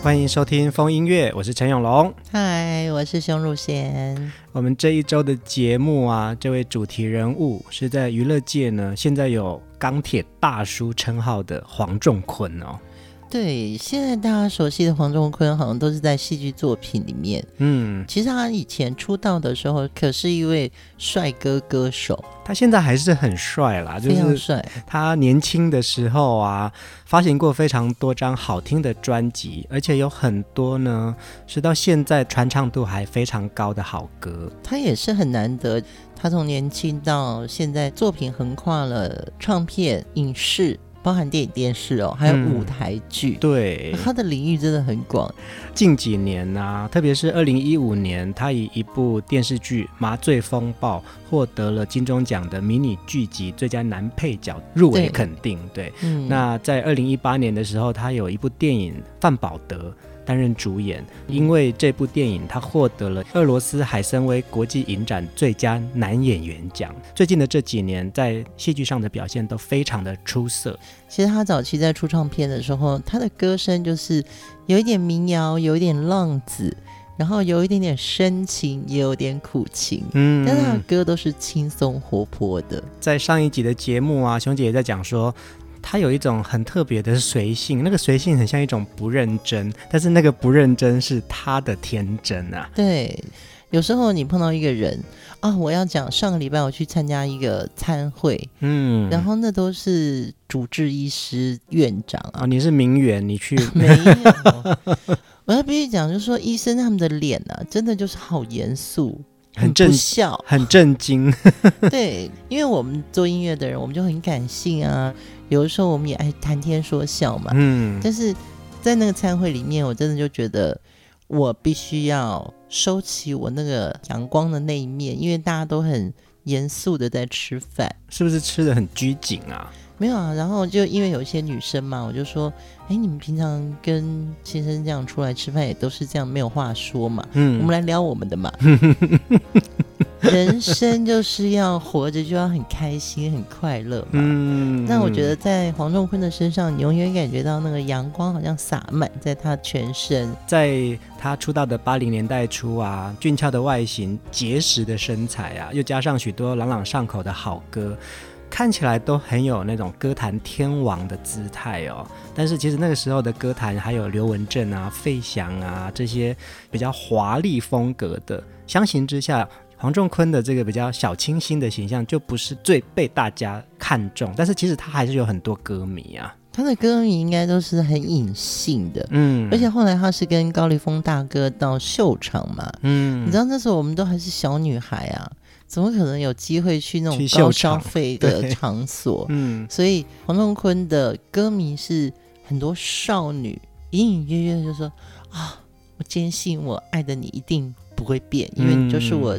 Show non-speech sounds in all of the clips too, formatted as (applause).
欢迎收听风音乐，我是陈永龙。嗨，我是熊汝贤。我们这一周的节目啊，这位主题人物是在娱乐界呢，现在有钢铁大叔称号的黄仲坤哦。对，现在大家熟悉的黄仲坤，好像都是在戏剧作品里面。嗯，其实他以前出道的时候，可是一位帅哥歌手。他现在还是很帅啦，就是帅。他年轻的时候啊，发行过非常多张好听的专辑，而且有很多呢是到现在传唱度还非常高的好歌。他也是很难得，他从年轻到现在，作品横跨了唱片、影视。包含电影、电视哦，还有舞台剧，嗯、对，他的领域真的很广。近几年呢、啊，特别是二零一五年，他以一部电视剧《麻醉风暴》获得了金钟奖的迷你剧集最佳男配角入围肯定。对，对嗯、那在二零一八年的时候，他有一部电影《范保德》。担任主演，因为这部电影他获得了俄罗斯海参崴国际影展最佳男演员奖。最近的这几年，在戏剧上的表现都非常的出色。其实他早期在出唱片的时候，他的歌声就是有一点民谣，有一点浪子，然后有一点点深情，也有点苦情。嗯，但他的歌都是轻松活泼的。在上一集的节目啊，熊姐也在讲说。他有一种很特别的随性，那个随性很像一种不认真，但是那个不认真是他的天真啊。对，有时候你碰到一个人啊，我要讲上个礼拜我去参加一个餐会，嗯，然后那都是主治医师、院长啊。哦，你是名媛，你去 (laughs) 没有？我要必须讲，就是说医生他们的脸啊，真的就是好严肃。很不笑，很震惊。(laughs) 对，因为我们做音乐的人，我们就很感性啊。有的时候我们也爱谈天说笑嘛。嗯。但是在那个餐会里面，我真的就觉得我必须要收起我那个阳光的那一面，因为大家都很严肃的在吃饭，是不是吃的很拘谨啊？没有啊，然后就因为有一些女生嘛，我就说，哎，你们平常跟先生这样出来吃饭也都是这样，没有话说嘛。嗯，我们来聊我们的嘛。(laughs) (laughs) 人生就是要活着，就要很开心、很快乐嘛。嗯，那我觉得在黄仲坤的身上，你永远感觉到那个阳光好像洒满在他全身。在他出道的八零年代初啊，俊俏的外形、结实的身材啊，又加上许多朗朗上口的好歌。看起来都很有那种歌坛天王的姿态哦，但是其实那个时候的歌坛还有刘文正啊、费翔啊这些比较华丽风格的，相形之下，黄仲坤的这个比较小清新的形象就不是最被大家看重。但是其实他还是有很多歌迷啊，他的歌迷应该都是很隐性的，嗯，而且后来他是跟高凌风大哥到秀场嘛，嗯，你知道那时候我们都还是小女孩啊。怎么可能有机会去那种高消费的场所？嗯，所以黄仲坤的歌迷是很多少女，隐隐约约就说啊，我坚信我爱的你一定不会变，因为你就是我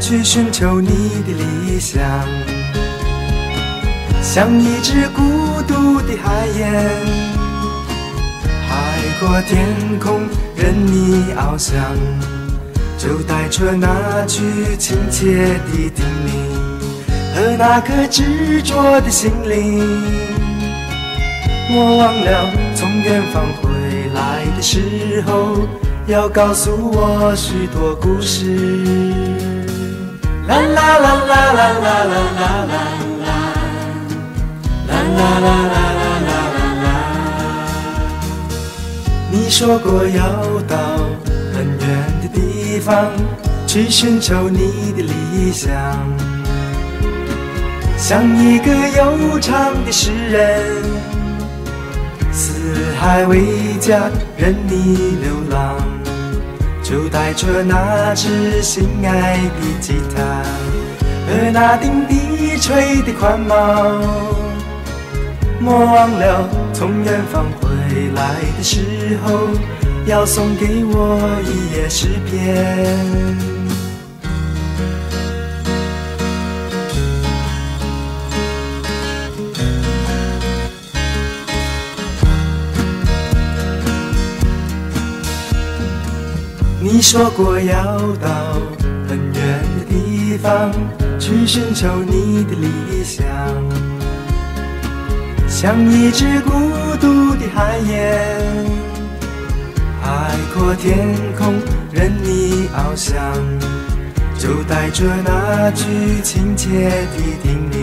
去寻求你的理想，像一只孤独的海燕，海阔天空任你翱翔。就带着那句亲切的叮咛和那颗执着的心灵，我忘了从远方回来的时候，要告诉我许多故事。啦啦啦啦啦啦啦啦啦啦啦啦啦啦啦啦啦啦啦。你说过要到很远的地方去寻求你的理想，像一个悠长的诗人，四海为家任你流浪。就带着那支心爱的吉他和那顶低垂的宽帽。莫忘了从远方回来的时候，要送给我一页诗篇。你说过要到很远的地方去寻求你的理想，像一只孤独的海燕，海阔天空任你翱翔，就带着那句亲切的叮咛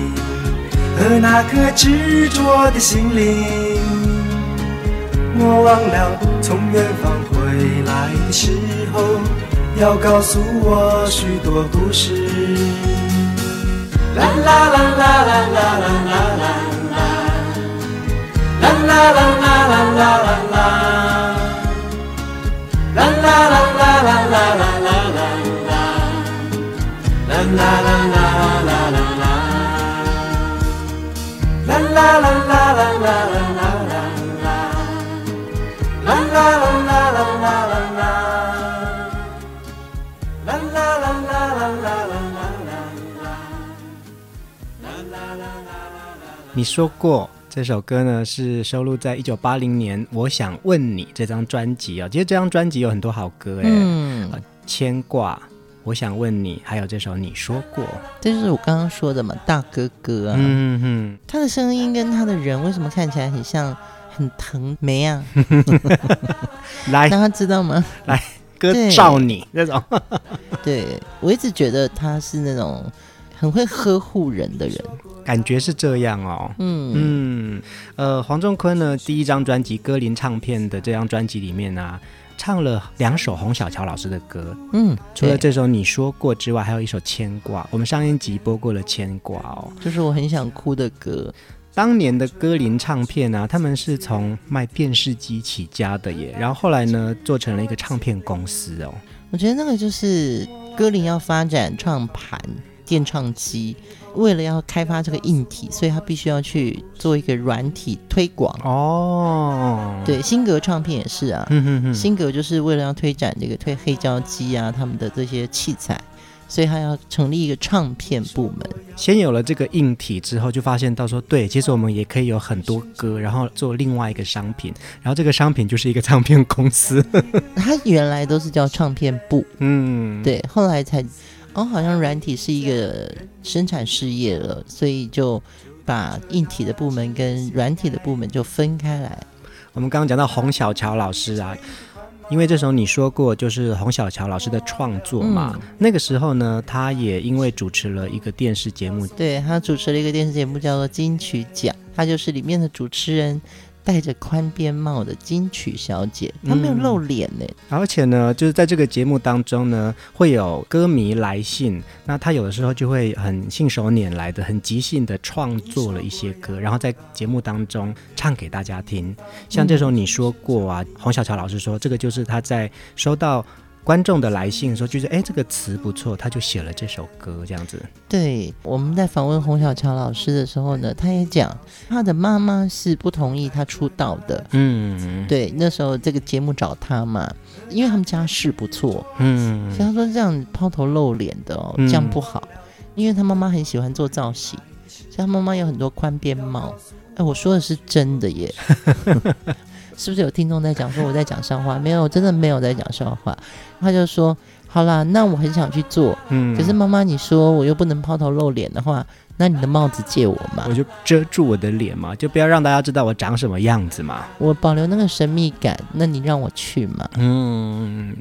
和那颗执着的心灵，莫忘了从远方回来的时候，要告诉我许多故事。啦啦啦啦啦啦啦，啦啦啦啦啦啦啦啦，啦啦啦啦啦啦啦啦啦，啦啦啦啦啦啦啦，啦啦啦啦啦啦啦啦，啦啦啦。你说过这首歌呢，是收录在一九八零年《我想问你》这张专辑啊。其实这张专辑有很多好歌哎，嗯，牵挂，我想问你，还有这首你说过，这就是我刚刚说的嘛，大哥哥啊，嗯哼，他的声音跟他的人为什么看起来很像，很疼没啊？(laughs) 来，大家知道吗？(laughs) 来，歌照你那种，(laughs) 对，我一直觉得他是那种很会呵护人的人。感觉是这样哦，嗯嗯，呃，黄仲坤呢，第一张专辑《歌林唱片》的这张专辑里面啊，唱了两首洪小乔老师的歌，嗯，除了这首你说过之外，还有一首牵挂，我们上一集播过了牵挂哦，就是我很想哭的歌。当年的歌林唱片啊，他们是从卖电视机起家的耶，然后后来呢，做成了一个唱片公司哦。我觉得那个就是歌林要发展唱盘。电唱机为了要开发这个硬体，所以他必须要去做一个软体推广哦。对，新格唱片也是啊，嗯、哼哼新格就是为了要推展这个推黑胶机啊，他们的这些器材，所以他要成立一个唱片部门。先有了这个硬体之后，就发现到说，对，其实我们也可以有很多歌，然后做另外一个商品，然后这个商品就是一个唱片公司。(laughs) 他原来都是叫唱片部，嗯，对，后来才。哦，好像软体是一个生产事业了，所以就把硬体的部门跟软体的部门就分开来。我们刚刚讲到洪小乔老师啊，因为这时候你说过就是洪小乔老师的创作嘛，嗯、那个时候呢，他也因为主持了一个电视节目，对，他主持了一个电视节目叫做金曲奖，他就是里面的主持人。戴着宽边帽的金曲小姐，她没有露脸呢、嗯。而且呢，就是在这个节目当中呢，会有歌迷来信，那她有的时候就会很信手拈来的、很即兴的创作了一些歌，然后在节目当中唱给大家听。像这首你说过啊，洪小乔老师说，这个就是她在收到。观众的来信说，就是哎，这个词不错，他就写了这首歌这样子。对，我们在访问洪小乔老师的时候呢，他也讲他的妈妈是不同意他出道的。嗯，对，那时候这个节目找他嘛，因为他们家世不错。嗯，所以他说这样抛头露脸的哦，这样不好，嗯、因为他妈妈很喜欢做造型，所以他妈妈有很多宽边帽。哎，我说的是真的耶。(laughs) 是不是有听众在讲说我在讲笑话？没有，真的没有在讲笑话。他就说：“好啦，那我很想去做，嗯，可是妈妈你说我又不能抛头露脸的话，那你的帽子借我嘛？我就遮住我的脸嘛，就不要让大家知道我长什么样子嘛。我保留那个神秘感，那你让我去嘛？嗯，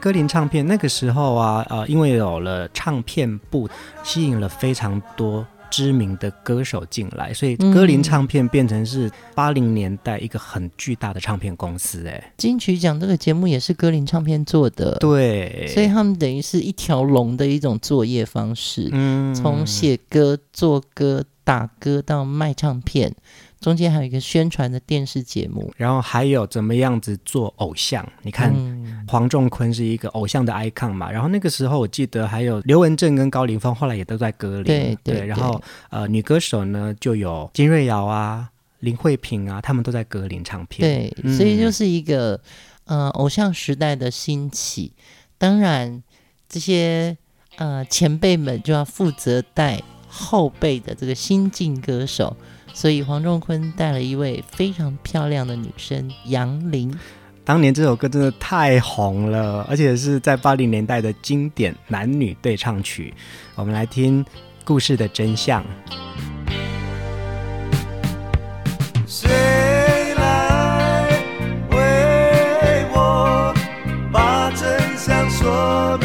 歌林唱片那个时候啊，呃，因为有了唱片部，吸引了非常多。知名的歌手进来，所以歌林唱片变成是八零年代一个很巨大的唱片公司。哎，金曲奖这个节目也是歌林唱片做的，对，所以他们等于是一条龙的一种作业方式，嗯，从写歌、做歌、打歌到卖唱片。中间还有一个宣传的电视节目，然后还有怎么样子做偶像？你看，嗯、黄仲坤是一个偶像的 icon 嘛。然后那个时候我记得还有刘文正跟高凌风，后来也都在歌林。对对，对。然后呃，女歌手呢就有金瑞瑶啊、林慧萍啊，他们都在歌林唱片。对，嗯、所以就是一个呃偶像时代的兴起。当然，这些呃前辈们就要负责带后辈的这个新晋歌手。所以黄仲坤带了一位非常漂亮的女生杨玲。当年这首歌真的太红了，而且是在八零年代的经典男女对唱曲。我们来听故事的真相。谁来为我把真相说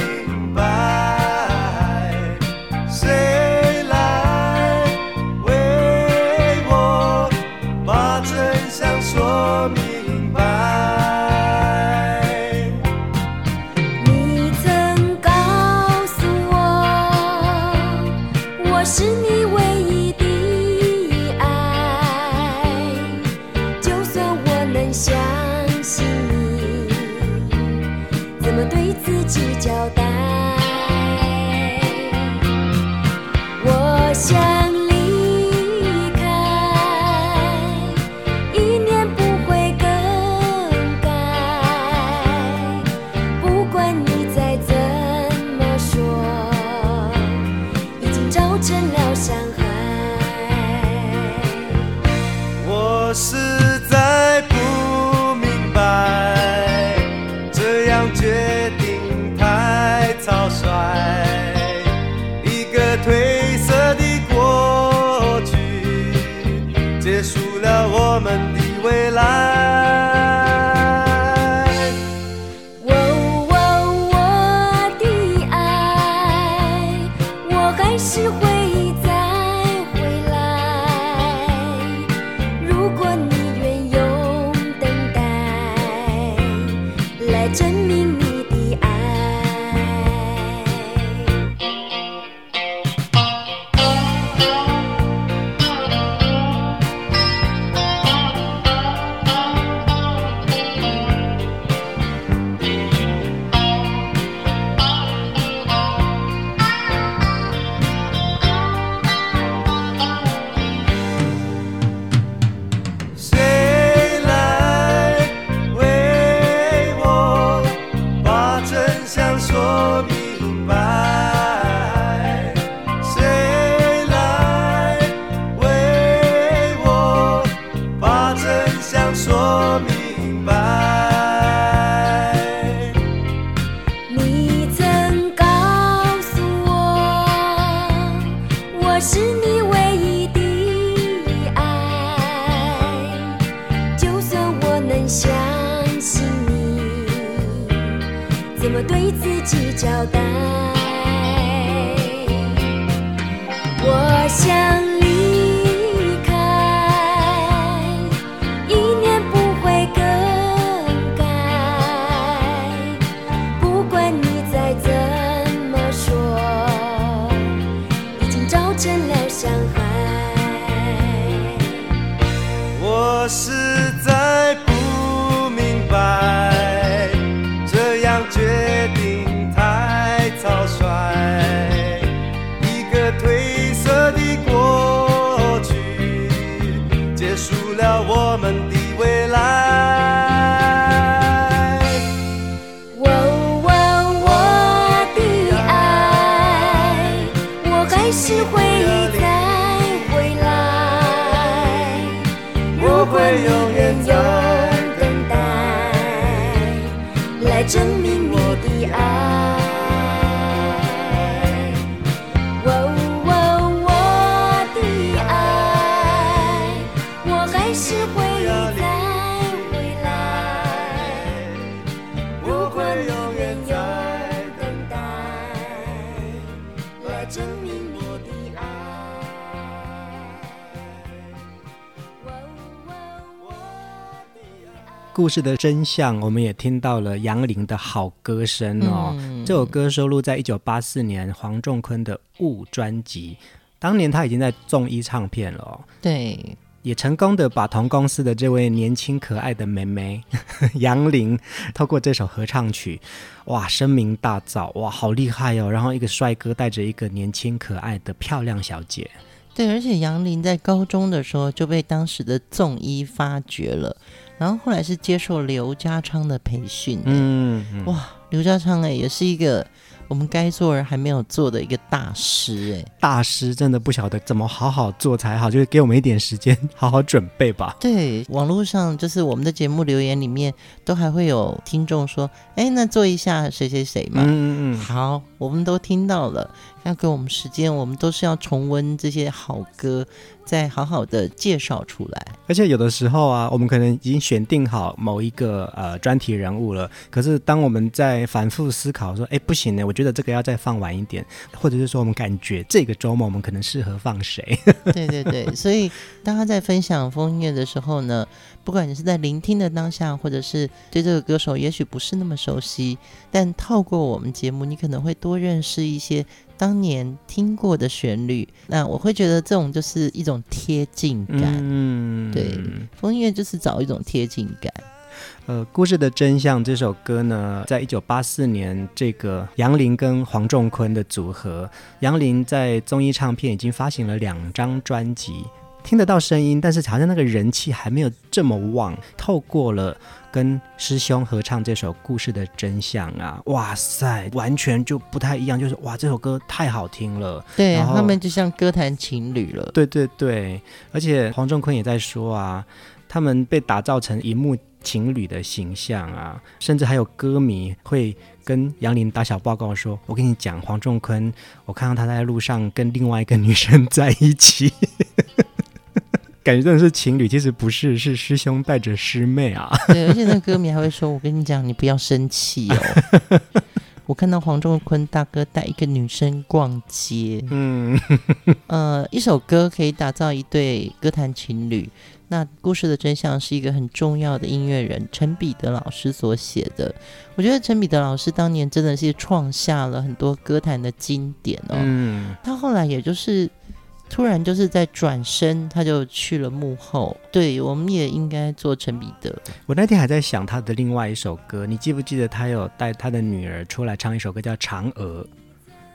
故事的真相，我们也听到了杨林的好歌声哦。嗯、这首歌收录在一九八四年黄仲坤的《雾》专辑，当年他已经在众一唱片了、哦。对，也成功的把同公司的这位年轻可爱的妹妹 (laughs) 杨林，透过这首合唱曲，哇，声名大噪，哇，好厉害哦！然后一个帅哥带着一个年轻可爱的漂亮小姐。对，而且杨林在高中的时候就被当时的纵一发掘了。然后后来是接受刘家昌的培训，嗯，嗯，哇，刘家昌哎，也是一个。我们该做而还没有做的一个大师，哎，大师真的不晓得怎么好好做才好，就是给我们一点时间好好准备吧。(laughs) 对，网络上就是我们的节目留言里面都还会有听众说，哎，那做一下谁谁谁嘛。嗯嗯嗯。好，我们都听到了，要给我们时间，我们都是要重温这些好歌，再好好的介绍出来。而且有的时候啊，我们可能已经选定好某一个呃专题人物了，可是当我们在反复思考说，哎，不行呢，我觉得这个要再放晚一点，或者是说我们感觉这个周末我们可能适合放谁？(laughs) 对对对，所以当他在分享风音乐的时候呢，不管你是在聆听的当下，或者是对这个歌手也许不是那么熟悉，但透过我们节目，你可能会多认识一些当年听过的旋律。那我会觉得这种就是一种贴近感。嗯，对，风音乐就是找一种贴近感。呃，故事的真相这首歌呢，在一九八四年，这个杨林跟黄仲坤的组合，杨林在综艺唱片已经发行了两张专辑，听得到声音，但是好像那个人气还没有这么旺。透过了跟师兄合唱这首《故事的真相》啊，哇塞，完全就不太一样，就是哇，这首歌太好听了。对，他们就像歌坛情侣了。对对对，而且黄仲坤也在说啊，他们被打造成荧幕。情侣的形象啊，甚至还有歌迷会跟杨林打小报告说：“我跟你讲，黄仲坤，我看到他在路上跟另外一个女生在一起，感觉真的是情侣，其实不是，是师兄带着师妹啊。(laughs) ”对，而且那歌迷还会说：“我跟你讲，你不要生气哦。(laughs) ”我看到黄仲坤大哥带一个女生逛街，嗯，(laughs) 呃，一首歌可以打造一对歌坛情侣。那故事的真相是一个很重要的音乐人陈彼得老师所写的。我觉得陈彼得老师当年真的是创下了很多歌坛的经典哦。嗯，他后来也就是突然就是在转身，他就去了幕后。对，我们也应该做陈彼得。我那天还在想他的另外一首歌，你记不记得他有带他的女儿出来唱一首歌叫《嫦娥》？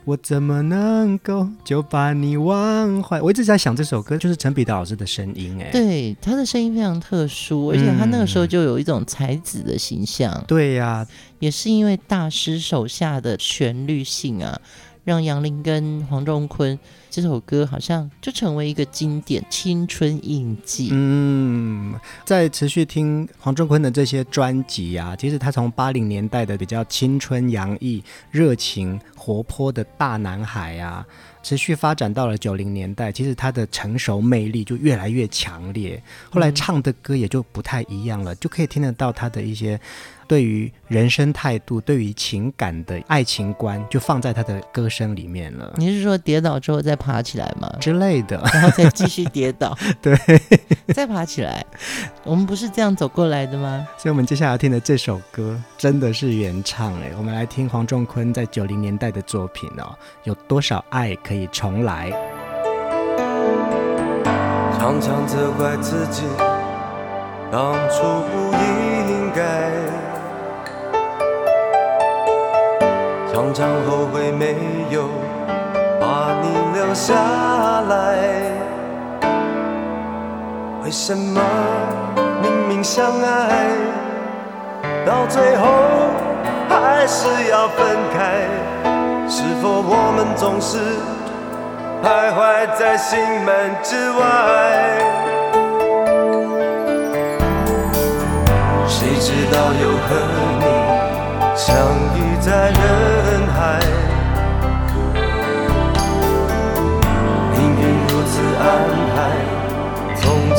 我怎么能够就把你忘怀？我一直在想这首歌，就是陈彼得老师的声音，哎，对，他的声音非常特殊，而且他那个时候就有一种才子的形象。嗯、对呀、啊，也是因为大师手下的旋律性啊。让杨林跟黄仲坤这首歌好像就成为一个经典青春印记。嗯，在持续听黄仲坤的这些专辑啊，其实他从八零年代的比较青春洋溢、热情活泼的大男孩啊，持续发展到了九零年代，其实他的成熟魅力就越来越强烈。后来唱的歌也就不太一样了，就可以听得到他的一些。对于人生态度，对于情感的爱情观，就放在他的歌声里面了。你是说跌倒之后再爬起来吗？之类的，然后再继续跌倒，(laughs) 对，(laughs) 再爬起来。我们不是这样走过来的吗？所以，我们接下来要听的这首歌真的是原唱哎。我们来听黄仲坤在九零年代的作品哦。有多少爱可以重来？常常责怪自己，当初不应常常后悔没有把你留下来，为什么明明相爱，到最后还是要分开？是否我们总是徘徊在心门之外？谁知道又和你相遇在人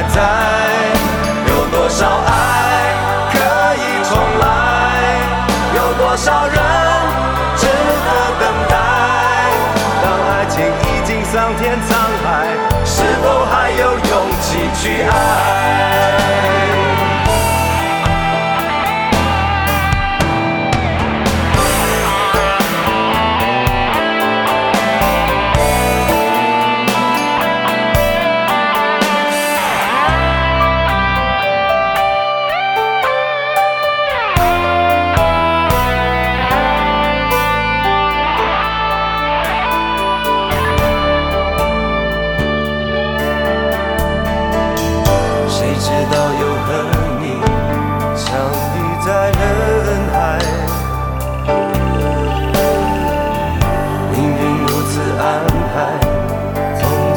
还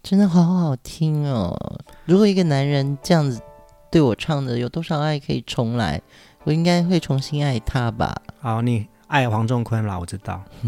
真的好好听哦！如果一个男人这样子对我唱的，有多少爱可以重来？我应该会重新爱他吧。好，你爱黄仲坤啦，我知道。(laughs)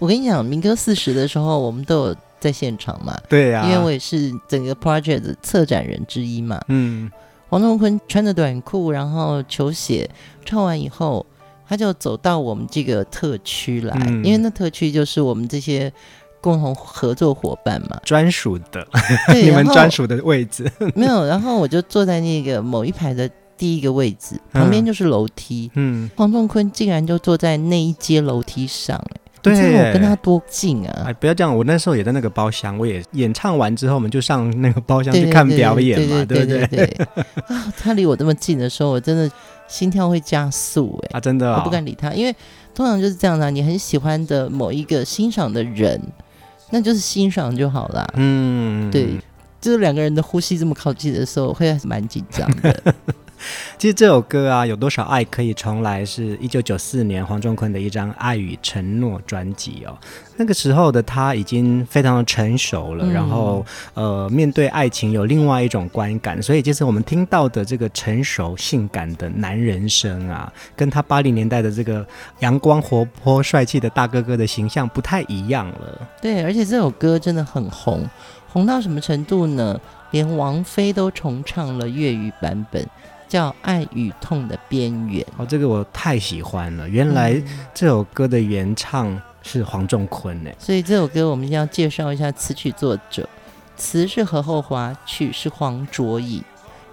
我跟你讲，民歌四十的时候，我们都有在现场嘛。对呀、啊，因为我也是整个 project 的策展人之一嘛。嗯，黄仲坤穿着短裤，然后球鞋，唱完以后。他就走到我们这个特区来，嗯、因为那特区就是我们这些共同合作伙伴嘛，专属的，(laughs) 你们专属的位置。(laughs) 没有，然后我就坐在那个某一排的第一个位置，旁边就是楼梯。嗯，黄仲坤竟然就坐在那一阶楼梯上，对，我跟他多近啊！哎，不要这样，我那时候也在那个包厢，我也演唱完之后，我们就上那个包厢去看表演嘛，对不对？对啊，他离我这么近的时候，我真的。心跳会加速，哎啊，真的、哦，我不敢理他，因为通常就是这样的、啊。你很喜欢的某一个欣赏的人，那就是欣赏就好了。嗯，对，就是两个人的呼吸这么靠近的时候，会蛮紧张的。(laughs) (laughs) 其实这首歌啊，有多少爱可以重来？是一九九四年黄仲坤的一张《爱与承诺》专辑哦。那个时候的他已经非常的成熟了，嗯、然后呃，面对爱情有另外一种观感。所以，这次我们听到的这个成熟性感的男人声啊，跟他八零年代的这个阳光活泼帅气的大哥哥的形象不太一样了。对，而且这首歌真的很红，红到什么程度呢？连王菲都重唱了粤语版本。叫《爱与痛的边缘》。哦，这个我太喜欢了。原来这首歌的原唱是黄仲坤呢。所以这首歌我们要介绍一下词曲作者，词是何厚华，曲是黄卓颖。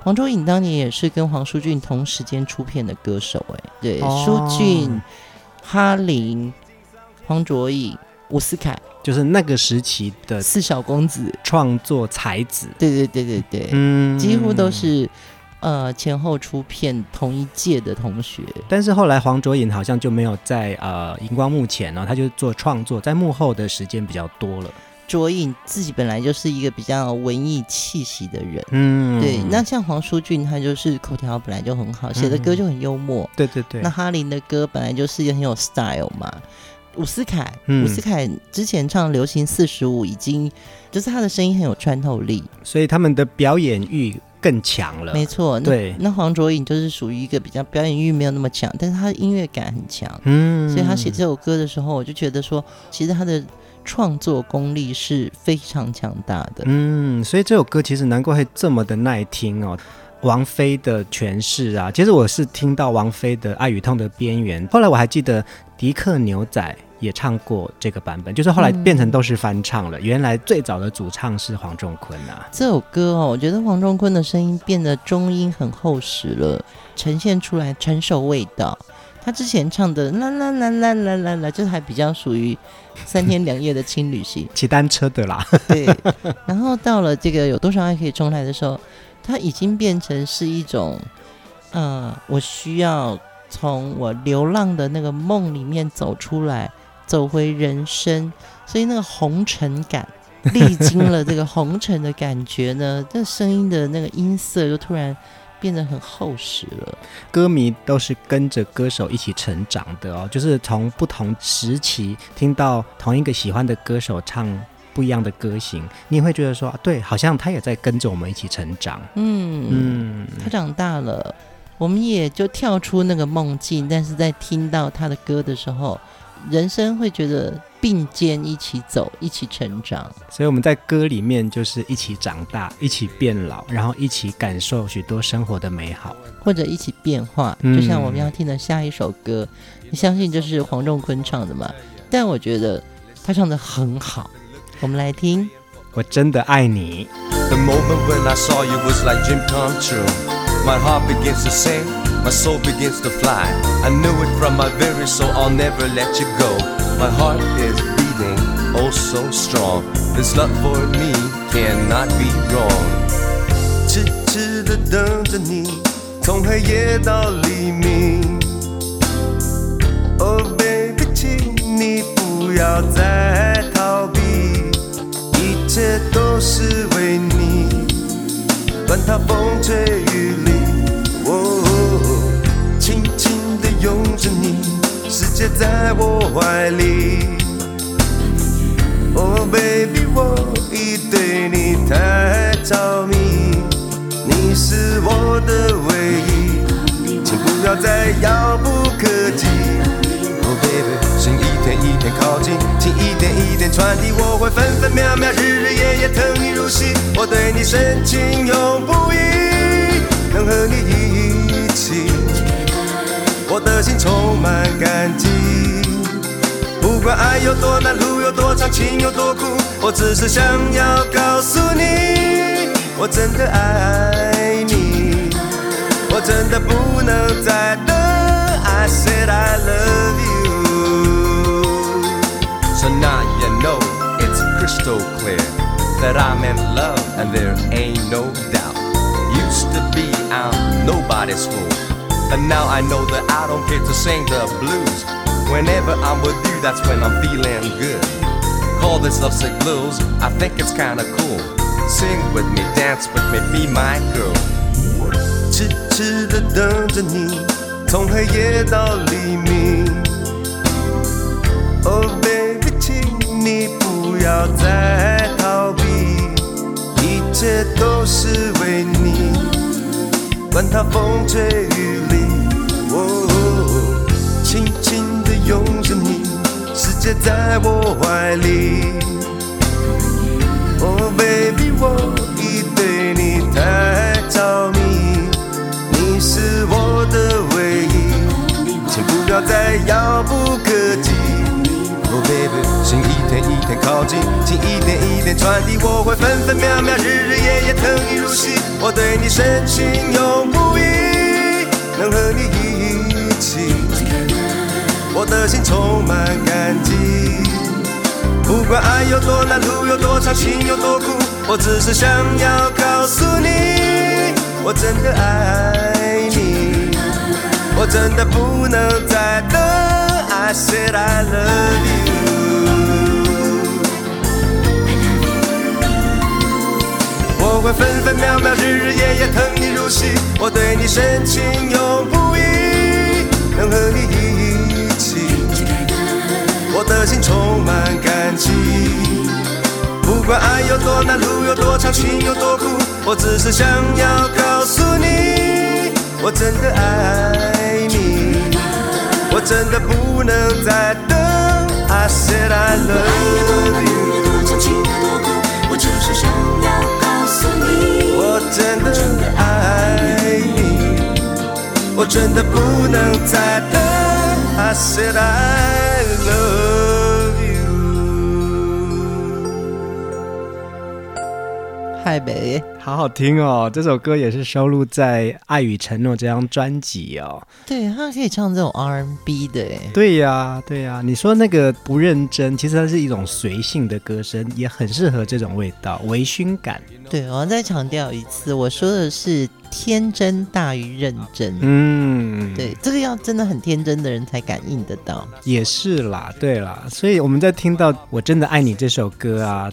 黄卓颖当年也是跟黄舒骏同时间出片的歌手，哎，对，哦、舒骏、哈林、黄卓颖、伍思凯，就是那个时期的四小公子创作才子。对对对对对，嗯，几乎都是呃前后出片同一届的同学。但是后来黄卓颖好像就没有在呃荧光幕前了，他就做创作，在幕后的时间比较多了。卓颖自己本来就是一个比较文艺气息的人，嗯，对。那像黄舒骏，他就是口条本来就很好，写的歌就很幽默，嗯、对对对。那哈林的歌本来就是也很有 style 嘛。伍思凯，嗯、伍思凯之前唱《流行四十五》，已经就是他的声音很有穿透力，所以他们的表演欲更强了。没错，对。那黄卓颖就是属于一个比较表演欲没有那么强，但是他的音乐感很强，嗯。所以他写这首歌的时候，我就觉得说，其实他的。创作功力是非常强大的，嗯，所以这首歌其实难怪会这么的耐听哦。王菲的诠释啊，其实我是听到王菲的《爱与痛的边缘》，后来我还记得迪克牛仔也唱过这个版本，就是后来变成都是翻唱了。嗯、原来最早的主唱是黄仲坤啊。这首歌哦，我觉得黄仲坤的声音变得中音很厚实了，呈现出来成熟味道。他之前唱的啦啦啦啦啦啦啦，就还比较属于三天两夜的轻旅行，骑单车的啦。对，然后到了这个有多少爱可以重来的时候，他已经变成是一种，呃，我需要从我流浪的那个梦里面走出来，走回人生，所以那个红尘感，(laughs) 历经了这个红尘的感觉呢，(laughs) 这声音的那个音色就突然。变得很厚实了。歌迷都是跟着歌手一起成长的哦，就是从不同时期听到同一个喜欢的歌手唱不一样的歌型，你会觉得说，对，好像他也在跟着我们一起成长。嗯嗯，他长大了，我们也就跳出那个梦境，但是在听到他的歌的时候，人生会觉得。并肩一起走，一起成长，所以我们在歌里面就是一起长大，一起变老，然后一起感受许多生活的美好，或者一起变化。就像我们要听的下一首歌，你、嗯、相信就是黄仲坤唱的吗？但我觉得他唱的很好，我们来听。我真的爱你。The moment when I saw you was like dream come true. My heart begins to sing, my soul begins to fly. I knew it from my very soul, I'll never let you go. My heart is beating oh so strong. This love for me cannot be wrong. 痴痴的等着你，从黑夜到黎明。Oh baby，请你不要再逃避，一切都是为你， 管它风吹雨淋。哦，轻轻的拥着你。世界在我怀里，Oh baby，我已对你太着迷，你是我的唯一，请不要再遥不可及。心一天一天靠近，情一点一点传递，我会分分秒秒、日日夜夜疼你入戏，我对你深情永不移，能和你一起。我的心充满感激，不管爱有多难，路有多长，情有多苦，我只是想要告诉你，我真的爱你，我真的不能再等。I said now you know it's crystal clear that I'm in love and there ain't no doubt. Used to be I'm nobody's fool. And now I know that I don't get to sing the blues. Whenever I'm with you, that's when I'm feeling good. Call this love sick blues, I think it's kinda cool. Sing with me, dance with me, be my girl. 痴痴的等着你，从黑夜到黎明。Oh baby，请 你不要再逃避一切都是为你管他风吹雨淋。哦轻轻的拥着你世界在我怀里。oh baby 我已对你太着迷你是我的唯一请不要再遥不可及。Baby，心一天一天靠近，情一点一点传递，我会分分秒秒、日日夜夜疼你入戏。我对你深情永不移，能和你一起，我的心充满感激。不管爱有多难，路有多长，情有多苦，我只是想要告诉你，我真的爱你，我真的不能再等。I said I love you。会分分秒秒、日日夜夜疼你入戏，我对你深情永不移，能和你一起，我的心充满感激。不管爱有多难，路有多长，情有多苦，我只是想要告诉你，我真的爱你，我真的不能再等。I said I love you。真的爱你，我真的不能再等。I said I love you。嗨，北。好好听哦，这首歌也是收录在《爱与承诺》这张专辑哦。对，他可以唱这种 R&B 的哎。对呀、啊，对呀、啊，你说那个不认真，其实它是一种随性的歌声，也很适合这种味道，微醺感。对，我要再强调一次，我说的是天真大于认真。嗯，对，这个要真的很天真的人才感应得到。也是啦，对啦，所以我们在听到《我真的爱你》这首歌啊。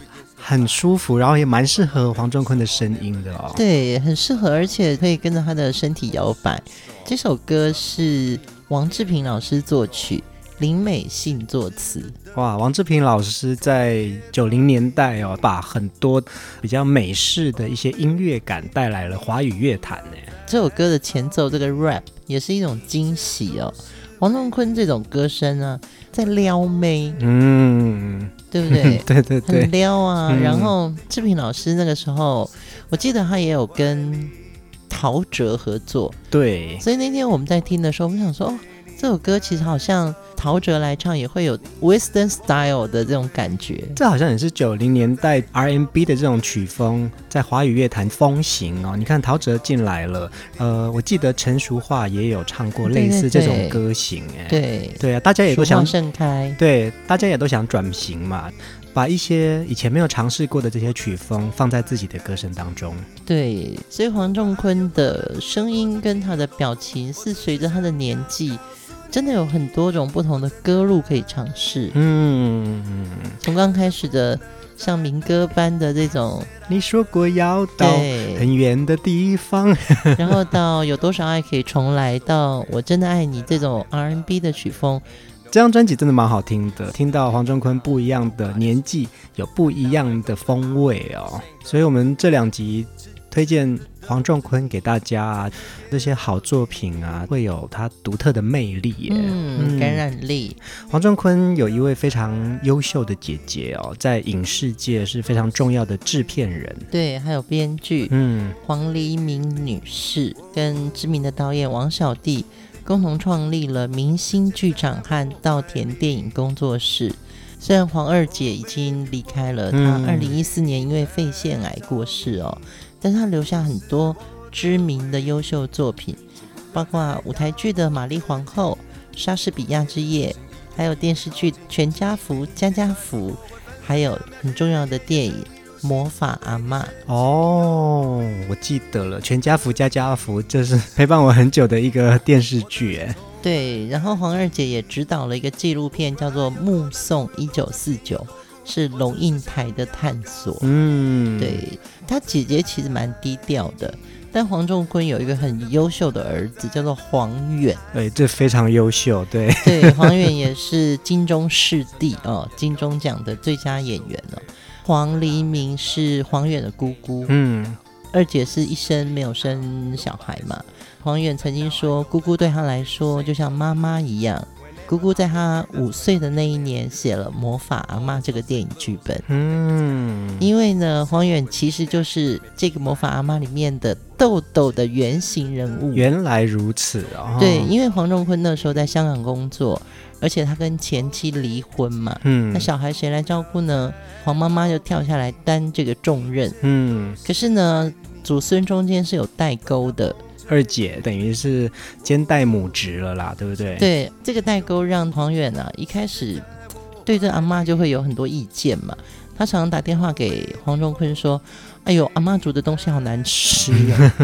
很舒服，然后也蛮适合黄仲坤的声音的哦。对，很适合，而且可以跟着他的身体摇摆。这首歌是王志平老师作曲，林美信作词。哇，王志平老师在九零年代哦，把很多比较美式的一些音乐感带来了华语乐坛呢。这首歌的前奏这个 rap 也是一种惊喜哦。黄仲坤这种歌声啊，在撩妹，嗯，对不对？(laughs) 对对对，很撩啊。嗯、然后志平老师那个时候，我记得他也有跟陶喆合作，对。所以那天我们在听的时候，我们想说，哦，这首歌其实好像。陶喆来唱也会有 Western Style 的这种感觉，这好像也是九零年代 R&B 的这种曲风在华语乐坛风行哦。你看陶喆进来了，呃，我记得陈淑桦也有唱过类似这种歌型，哎，对对啊，大家也都想盛开，对，大家也都想转型嘛，把一些以前没有尝试过的这些曲风放在自己的歌声当中。对，所以黄仲坤的声音跟他的表情是随着他的年纪。真的有很多种不同的歌路可以尝试，嗯，从刚开始的像民歌般的这种，你说过要到很远的地方，(laughs) (laughs) 然后到有多少爱可以重来，到我真的爱你这种 R&B 的曲风，这张专辑真的蛮好听的，听到黄仲坤不一样的年纪，有不一样的风味哦，所以我们这两集推荐。黄仲坤给大家啊，这些好作品啊，会有他独特的魅力耶，嗯，感染力。黄仲坤有一位非常优秀的姐姐哦，在影视界是非常重要的制片人，对，还有编剧，嗯，黄黎明女士跟知名的导演王小弟共同创立了明星剧场和稻田电影工作室。虽然黄二姐已经离开了，她二零一四年因为肺腺癌过世哦。但是他留下很多知名的优秀作品，包括舞台剧的《玛丽皇后》、《莎士比亚之夜》，还有电视剧《全家福》、《家家福》，还有很重要的电影《魔法阿嬷》。哦，我记得了，《全家福》、《家家福》这是陪伴我很久的一个电视剧，哎。对，然后黄二姐也指导了一个纪录片，叫做《目送一九四九》。是龙应台的探索，嗯，对，他姐姐其实蛮低调的，但黄仲坤有一个很优秀的儿子，叫做黄远，对，这非常优秀，对，对，黄远也是金钟视帝 (laughs) 哦，金钟奖的最佳演员哦。黄黎明是黄远的姑姑，嗯，二姐是一生没有生小孩嘛，黄远曾经说，姑姑对他来说就像妈妈一样。姑姑在她五岁的那一年写了《魔法阿妈》这个电影剧本。嗯，因为呢，黄远其实就是这个《魔法阿妈》里面的豆豆的原型人物。原来如此哦。对，因为黄仲坤那时候在香港工作，而且他跟前妻离婚嘛。嗯。那小孩谁来照顾呢？黄妈妈就跳下来担这个重任。嗯。可是呢，祖孙中间是有代沟的。二姐等于是兼带母职了啦，对不对？对，这个代沟让黄远啊一开始对这阿妈就会有很多意见嘛。他常常打电话给黄仲坤说：“哎呦，阿妈煮的东西好难吃啊。”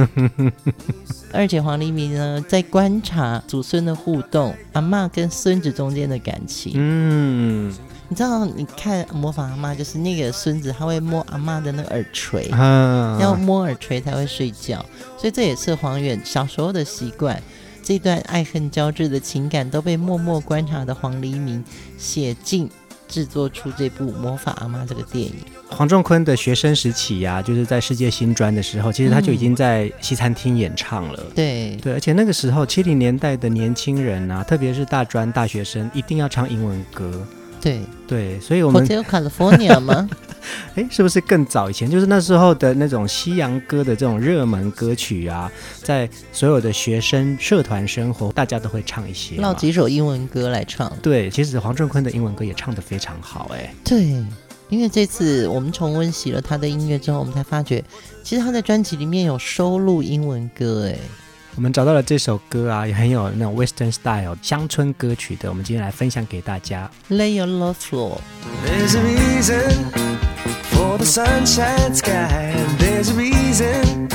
(laughs) 二姐黄黎明呢在观察祖孙的互动，阿妈跟孙子中间的感情。嗯。你知道，你看模仿阿妈，就是那个孙子，他会摸阿妈的那个耳垂，啊、要摸耳垂才会睡觉，所以这也是黄远小时候的习惯。这段爱恨交织的情感都被默默观察的黄黎明写进制作出这部《魔法阿妈》这个电影。黄仲坤的学生时期呀、啊，就是在世界新专的时候，其实他就已经在西餐厅演唱了。嗯、对对，而且那个时候七零年代的年轻人啊，特别是大专大学生，一定要唱英文歌。对对，所以我们 Hotel California 吗？(laughs) 哎，是不是更早以前？就是那时候的那种西洋歌的这种热门歌曲啊，在所有的学生社团生活，大家都会唱一些，唠几首英文歌来唱。对，其实黄仲坤的英文歌也唱得非常好，哎。对，因为这次我们重温习了他的音乐之后，我们才发觉，其实他在专辑里面有收录英文歌，哎。我们找到了这首歌啊，也很有那种 Western style 乡村歌曲的，我们今天来分享给大家。Lay your love floor. There's a reason for the sunshine sky. There's a reason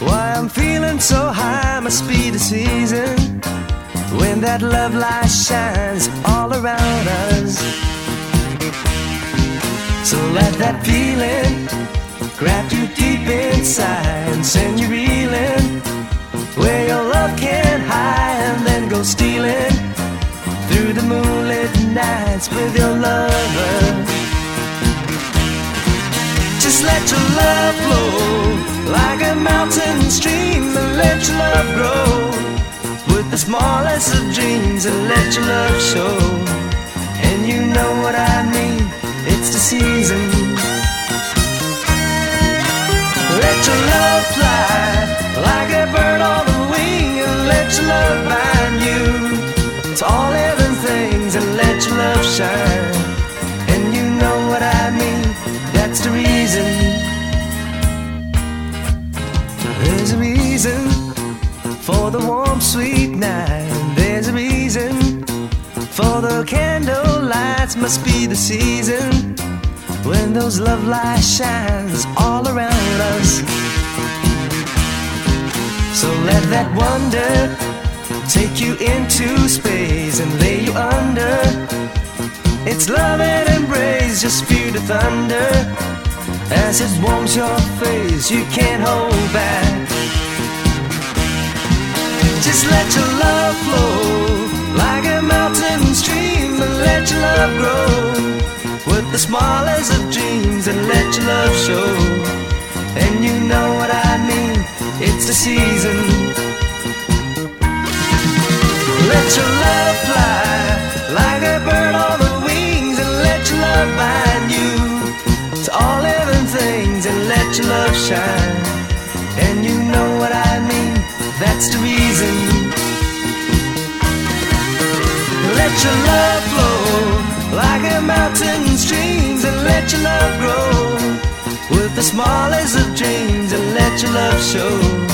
why I'm feeling so high. Must be the season when that love light shines all around us. So let that feeling grab you deep inside and send you reeling. Where your love can't hide and then go stealing Through the moonlit nights with your lover. Just let your love flow like a mountain stream And let your love grow with the smallest of dreams And let your love show. And you know what I mean, it's the season must be the season when those love lights shines all around us. So let that wonder take you into space and lay you under. It's love and embrace, just feel the thunder as it warms your face. You can't hold back. Just let your love flow like a mountain stream and let your love grow with the smallest of dreams and let your love show. And you know what I mean it's the season. Let your love fly like a bird on the wings, and let your love bind you to all living things, and let your love shine. And you know what I mean, that's the reason. Let your love flow like a mountain streams, and let your love grow with the smallest of dreams and let your love show.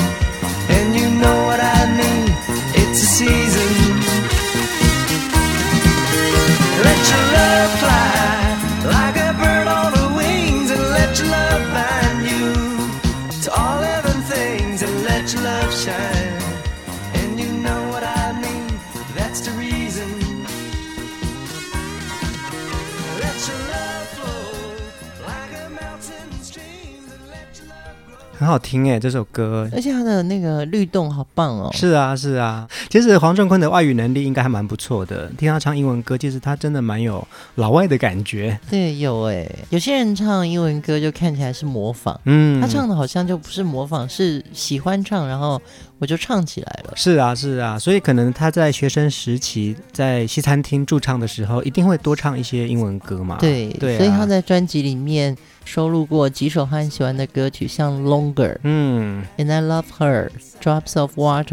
很好听哎，这首歌，而且他的那个律动好棒哦。是啊，是啊。其实黄仲坤的外语能力应该还蛮不错的。听他唱英文歌，其实他真的蛮有老外的感觉。对，有哎。有些人唱英文歌就看起来是模仿，嗯，他唱的好像就不是模仿，是喜欢唱，然后我就唱起来了。是啊，是啊，所以可能他在学生时期在西餐厅驻唱的时候，一定会多唱一些英文歌嘛。对对、啊，所以他在专辑里面收录过几首他很喜欢的歌曲，像《Longer》，嗯，《And I Love Her》，《Drops of Water》，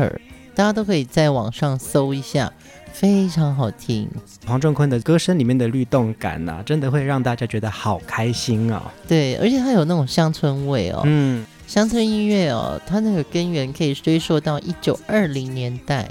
大家都可以在网上搜一下，非常好听。黄仲坤的歌声里面的律动感呐、啊，真的会让大家觉得好开心哦。对，而且他有那种乡村味哦。嗯。乡村音乐哦，它那个根源可以追溯到一九二零年代，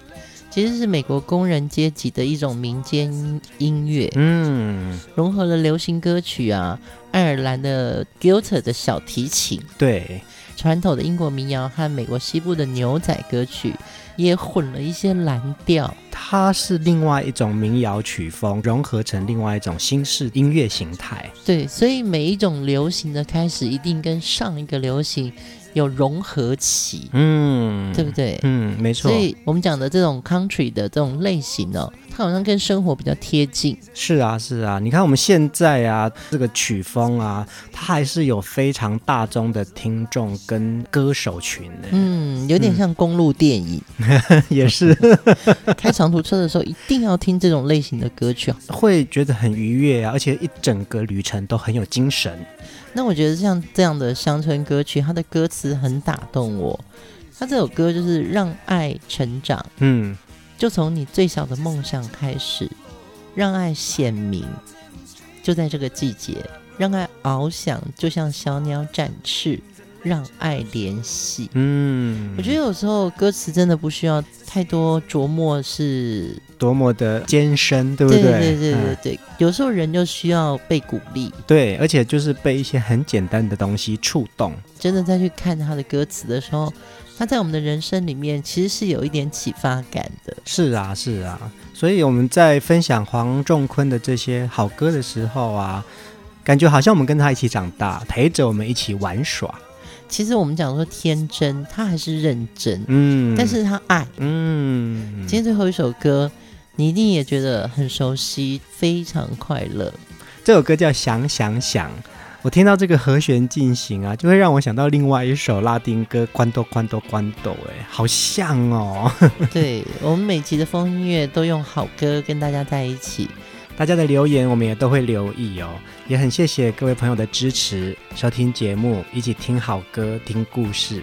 其实是美国工人阶级的一种民间音乐，嗯，融合了流行歌曲啊，爱尔兰的 Guitar 的小提琴，对，传统的英国民谣和美国西部的牛仔歌曲。也混了一些蓝调，它是另外一种民谣曲风，融合成另外一种新式音乐形态。对，所以每一种流行的开始，一定跟上一个流行有融合起，嗯，对不对？嗯，没错。所以我们讲的这种 country 的这种类型哦，它好像跟生活比较贴近。是啊，是啊。你看我们现在啊，这个曲风啊，它还是有非常大众的听众跟歌手群的。嗯，有点像公路电影，嗯、(laughs) 也是。(laughs) 开长途车的时候一定要听这种类型的歌曲，会觉得很愉悦啊，而且一整个旅程都很有精神。那我觉得像这样的乡村歌曲，它的歌词很打动我。它这首歌就是让爱成长，嗯，就从你最小的梦想开始，让爱显明，就在这个季节，让爱翱翔，就像小鸟展翅。让爱联系，嗯，我觉得有时候歌词真的不需要太多琢磨，是多么的艰深，对不对？对对对对对，嗯，有时候人就需要被鼓励，对，而且就是被一些很简单的东西触动。真的再去看他的歌词的时候，他在我们的人生里面其实是有一点启发感的。是啊，是啊，所以我们在分享黄仲坤的这些好歌的时候啊，感觉好像我们跟他一起长大，陪着我们一起玩耍。其实我们讲说天真，他还是认真，嗯，但是他爱，嗯。今天最后一首歌，你一定也觉得很熟悉，非常快乐。这首歌叫《想想想》，我听到这个和弦进行啊，就会让我想到另外一首拉丁歌《Cuando Cuando Cuando》，哎，好像哦。(laughs) (laughs) 对，我们每集的风音乐都用好歌跟大家在一起。大家的留言我们也都会留意哦，也很谢谢各位朋友的支持，收听节目，一起听好歌，听故事。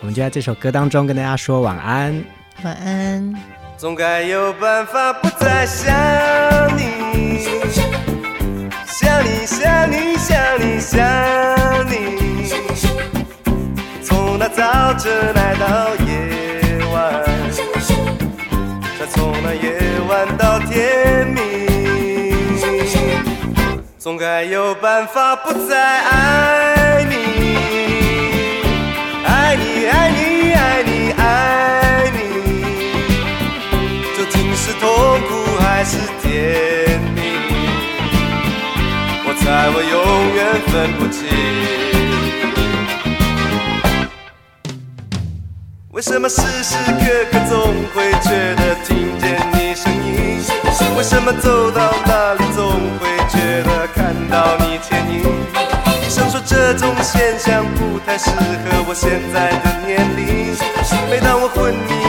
我们就在这首歌当中跟大家说晚安，晚安。总该有办法不再想你，想你想你想你想你，从那早晨来到夜晚，再从那夜晚到天明。总该有办法不再爱你，痛苦还是甜蜜？我猜我永远分不清。为什么时时刻刻总会觉得听见你声音？为什么走到哪里总会？觉得看到你牵引，医生说这种现象不太适合我现在的年龄。每当我昏迷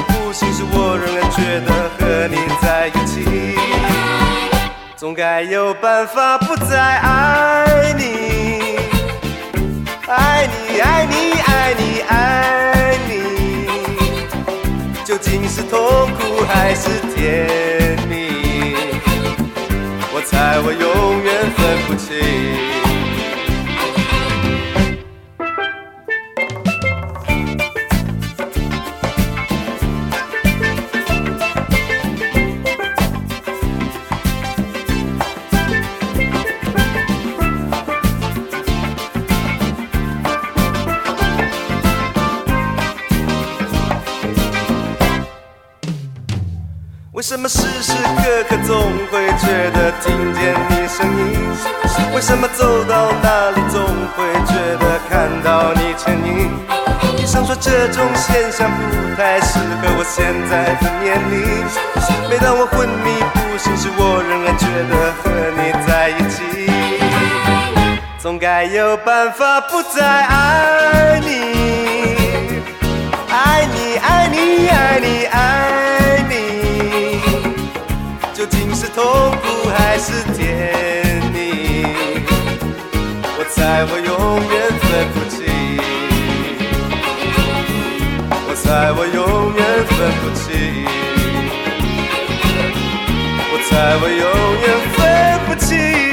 我仍然觉得和你在一起。总该有办法不再爱你，爱你爱你爱你爱你，究竟是痛苦还是甜蜜？我猜我永远分不清。什么时时刻刻总会觉得听见你声音？为什么走到哪里总会觉得看到你牵引？医生说这种现象不太适合我现在的年龄。每当我昏迷不醒时，我仍然觉得和你在一起。总该有办法不再爱你，爱你，爱你。爱你爱是痛苦还是甜蜜？我猜我永远分不清，我猜我永远分不清，我猜我永远分不清。